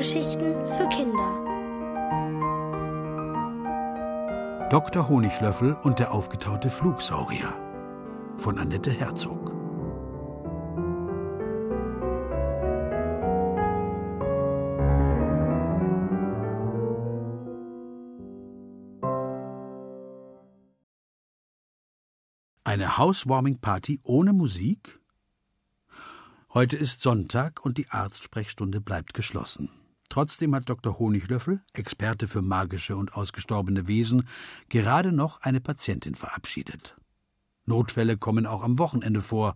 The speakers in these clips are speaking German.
Hörgeschichten für Kinder. Dr. Honiglöffel und der aufgetaute Flugsaurier von Annette Herzog. Eine Housewarming-Party ohne Musik? Heute ist Sonntag und die Arztsprechstunde bleibt geschlossen. Trotzdem hat Dr. Honiglöffel, Experte für magische und ausgestorbene Wesen, gerade noch eine Patientin verabschiedet. Notfälle kommen auch am Wochenende vor,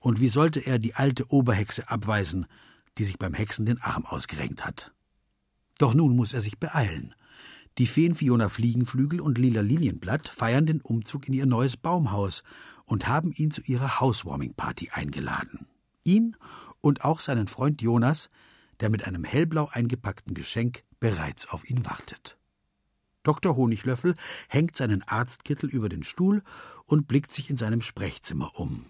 und wie sollte er die alte Oberhexe abweisen, die sich beim Hexen den Arm ausgerenkt hat? Doch nun muss er sich beeilen. Die Feen Fiona Fliegenflügel und Lila Lilienblatt feiern den Umzug in ihr neues Baumhaus und haben ihn zu ihrer Housewarming-Party eingeladen ihn und auch seinen Freund Jonas, der mit einem hellblau eingepackten Geschenk bereits auf ihn wartet. Dr. Honiglöffel hängt seinen Arztkittel über den Stuhl und blickt sich in seinem Sprechzimmer um.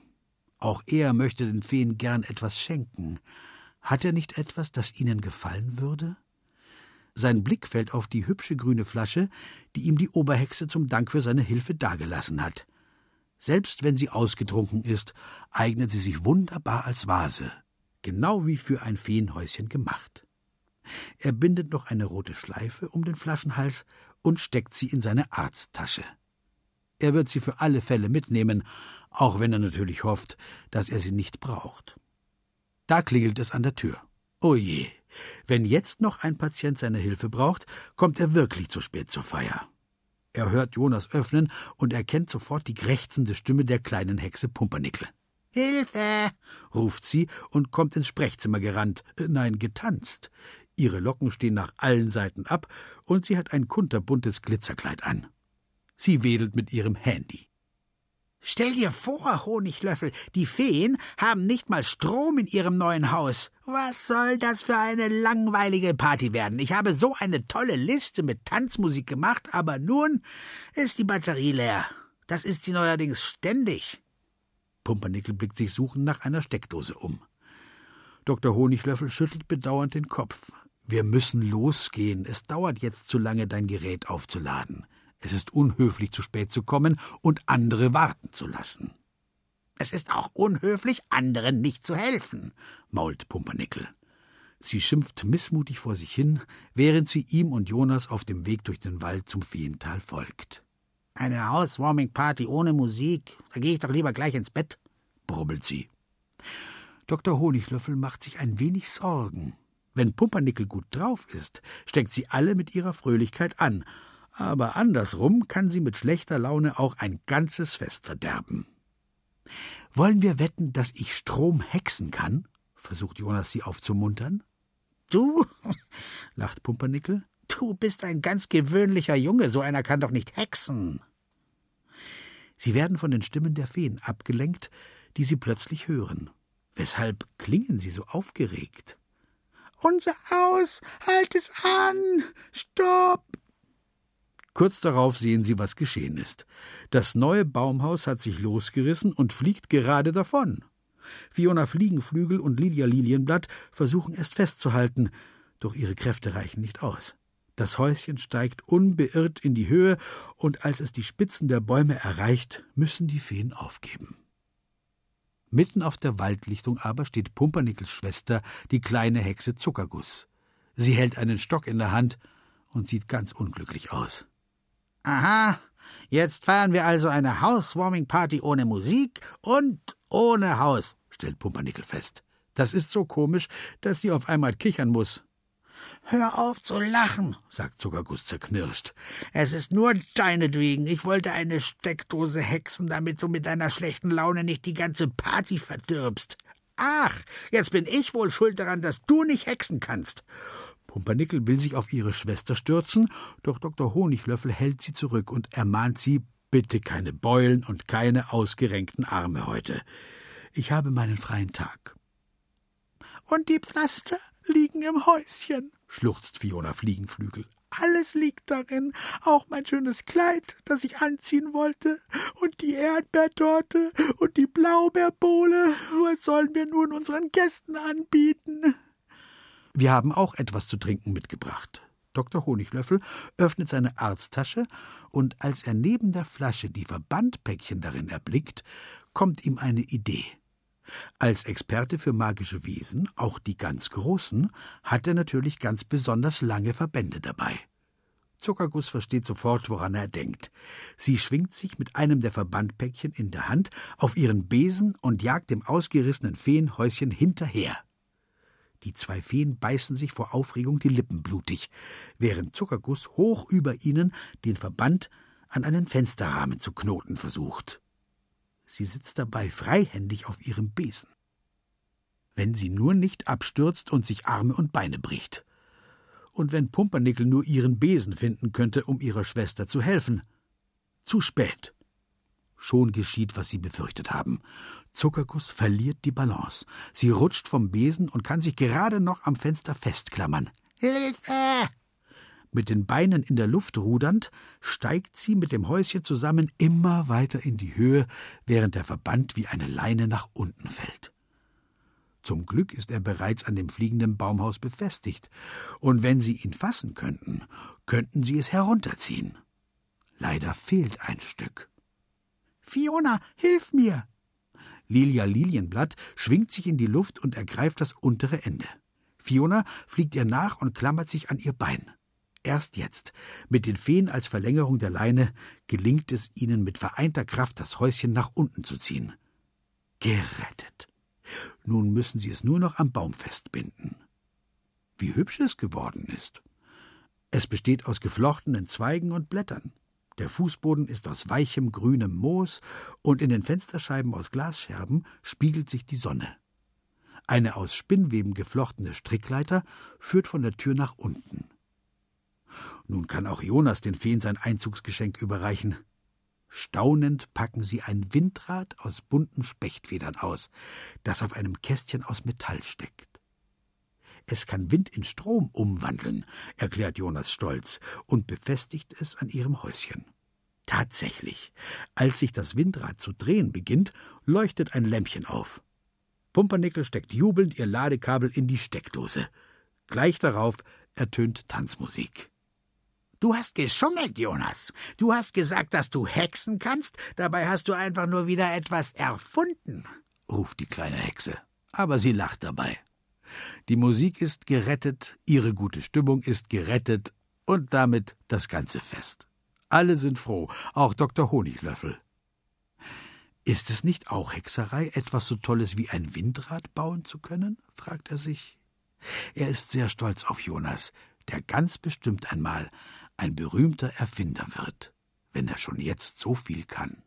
Auch er möchte den Feen gern etwas schenken. Hat er nicht etwas, das ihnen gefallen würde? Sein Blick fällt auf die hübsche grüne Flasche, die ihm die Oberhexe zum Dank für seine Hilfe dagelassen hat. Selbst wenn sie ausgetrunken ist, eignet sie sich wunderbar als Vase, genau wie für ein Feenhäuschen gemacht. Er bindet noch eine rote Schleife um den Flaschenhals und steckt sie in seine Arzttasche. Er wird sie für alle Fälle mitnehmen, auch wenn er natürlich hofft, dass er sie nicht braucht. Da klingelt es an der Tür. Oh je, wenn jetzt noch ein Patient seine Hilfe braucht, kommt er wirklich zu spät zur Feier. Er hört Jonas öffnen und erkennt sofort die krächzende Stimme der kleinen Hexe Pumpernickel. Hilfe! ruft sie und kommt ins Sprechzimmer gerannt, äh, nein, getanzt. Ihre Locken stehen nach allen Seiten ab und sie hat ein kunterbuntes Glitzerkleid an. Sie wedelt mit ihrem Handy. Stell dir vor, Honiglöffel, die Feen haben nicht mal Strom in ihrem neuen Haus. Was soll das für eine langweilige Party werden? Ich habe so eine tolle Liste mit Tanzmusik gemacht, aber nun ist die Batterie leer. Das ist sie neuerdings ständig. Pumpernickel blickt sich suchend nach einer Steckdose um. Dr. Honiglöffel schüttelt bedauernd den Kopf. Wir müssen losgehen. Es dauert jetzt zu lange, dein Gerät aufzuladen. Es ist unhöflich, zu spät zu kommen und andere warten zu lassen. Es ist auch unhöflich, anderen nicht zu helfen, mault Pumpernickel. Sie schimpft missmutig vor sich hin, während sie ihm und Jonas auf dem Weg durch den Wald zum Feental folgt. Eine Housewarming-Party ohne Musik, da gehe ich doch lieber gleich ins Bett, brummelt sie. Dr. Honiglöffel macht sich ein wenig Sorgen. Wenn Pumpernickel gut drauf ist, steckt sie alle mit ihrer Fröhlichkeit an, aber andersrum kann sie mit schlechter Laune auch ein ganzes Fest verderben. Wollen wir wetten, dass ich Strom hexen kann? versucht Jonas sie aufzumuntern. Du? lacht Pumpernickel. Du bist ein ganz gewöhnlicher Junge, so einer kann doch nicht hexen. Sie werden von den Stimmen der Feen abgelenkt, die sie plötzlich hören. Weshalb klingen sie so aufgeregt? Unser Haus, halt es an! Stopp! Kurz darauf sehen sie, was geschehen ist. Das neue Baumhaus hat sich losgerissen und fliegt gerade davon. Fiona Fliegenflügel und Lydia Lilienblatt versuchen es festzuhalten, doch ihre Kräfte reichen nicht aus. Das Häuschen steigt unbeirrt in die Höhe, und als es die Spitzen der Bäume erreicht, müssen die Feen aufgeben. Mitten auf der Waldlichtung aber steht Pumpernickels Schwester, die kleine Hexe Zuckerguss. Sie hält einen Stock in der Hand und sieht ganz unglücklich aus. Aha, jetzt feiern wir also eine Housewarming-Party ohne Musik und ohne Haus, stellt Pumpernickel fest. Das ist so komisch, dass sie auf einmal kichern muss. Hör auf zu lachen, sagt Zuckerguss zerknirscht. Es ist nur deinetwegen. Ich wollte eine Steckdose hexen, damit du mit deiner schlechten Laune nicht die ganze Party verdirbst. Ach, jetzt bin ich wohl schuld daran, dass du nicht hexen kannst. Pumpernickel will sich auf ihre Schwester stürzen, doch Dr. Honiglöffel hält sie zurück und ermahnt sie, bitte keine Beulen und keine ausgerenkten Arme heute. Ich habe meinen freien Tag. Und die Pflaster liegen im Häuschen, schluchzt Fiona Fliegenflügel. Alles liegt darin, auch mein schönes Kleid, das ich anziehen wollte, und die Erdbeertorte und die Blaubeerbohle. Was sollen wir nun unseren Gästen anbieten? Wir haben auch etwas zu trinken mitgebracht. Dr. Honiglöffel öffnet seine Arzttasche und als er neben der Flasche die Verbandpäckchen darin erblickt, kommt ihm eine Idee. Als Experte für magische Wesen, auch die ganz großen, hat er natürlich ganz besonders lange Verbände dabei. Zuckerguss versteht sofort, woran er denkt. Sie schwingt sich mit einem der Verbandpäckchen in der Hand auf ihren Besen und jagt dem ausgerissenen Feenhäuschen hinterher. Die zwei Feen beißen sich vor Aufregung die Lippen blutig, während Zuckerguss hoch über ihnen den Verband an einen Fensterrahmen zu knoten versucht. Sie sitzt dabei freihändig auf ihrem Besen. Wenn sie nur nicht abstürzt und sich Arme und Beine bricht. Und wenn Pumpernickel nur ihren Besen finden könnte, um ihrer Schwester zu helfen. Zu spät. Schon geschieht, was sie befürchtet haben. Zuckerguss verliert die Balance. Sie rutscht vom Besen und kann sich gerade noch am Fenster festklammern. Hilfe! Mit den Beinen in der Luft rudernd, steigt sie mit dem Häuschen zusammen immer weiter in die Höhe, während der Verband wie eine Leine nach unten fällt. Zum Glück ist er bereits an dem fliegenden Baumhaus befestigt, und wenn sie ihn fassen könnten, könnten sie es herunterziehen. Leider fehlt ein Stück. Fiona, hilf mir! Lilia Lilienblatt schwingt sich in die Luft und ergreift das untere Ende. Fiona fliegt ihr nach und klammert sich an ihr Bein. Erst jetzt, mit den Feen als Verlängerung der Leine, gelingt es ihnen mit vereinter Kraft, das Häuschen nach unten zu ziehen. Gerettet. Nun müssen sie es nur noch am Baum festbinden. Wie hübsch es geworden ist. Es besteht aus geflochtenen Zweigen und Blättern. Der Fußboden ist aus weichem grünem Moos und in den Fensterscheiben aus Glasscherben spiegelt sich die Sonne. Eine aus Spinnweben geflochtene Strickleiter führt von der Tür nach unten. Nun kann auch Jonas den Feen sein Einzugsgeschenk überreichen. Staunend packen sie ein Windrad aus bunten Spechtfedern aus, das auf einem Kästchen aus Metall steckt. Es kann Wind in Strom umwandeln, erklärt Jonas stolz und befestigt es an ihrem Häuschen. Tatsächlich, als sich das Windrad zu drehen beginnt, leuchtet ein Lämpchen auf. Pumpernickel steckt jubelnd ihr Ladekabel in die Steckdose. Gleich darauf ertönt Tanzmusik. Du hast geschummelt, Jonas. Du hast gesagt, dass du hexen kannst, dabei hast du einfach nur wieder etwas erfunden, ruft die kleine Hexe. Aber sie lacht dabei. Die Musik ist gerettet, ihre gute Stimmung ist gerettet und damit das ganze Fest. Alle sind froh, auch Dr. Honiglöffel. Ist es nicht auch Hexerei, etwas so Tolles wie ein Windrad bauen zu können? fragt er sich. Er ist sehr stolz auf Jonas, der ganz bestimmt einmal ein berühmter Erfinder wird, wenn er schon jetzt so viel kann.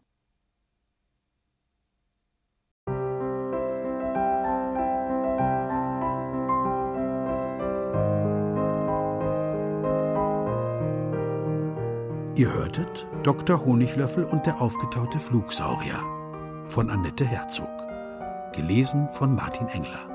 Ihr hörtet Dr. Honiglöffel und der aufgetaute Flugsaurier von Annette Herzog. Gelesen von Martin Engler.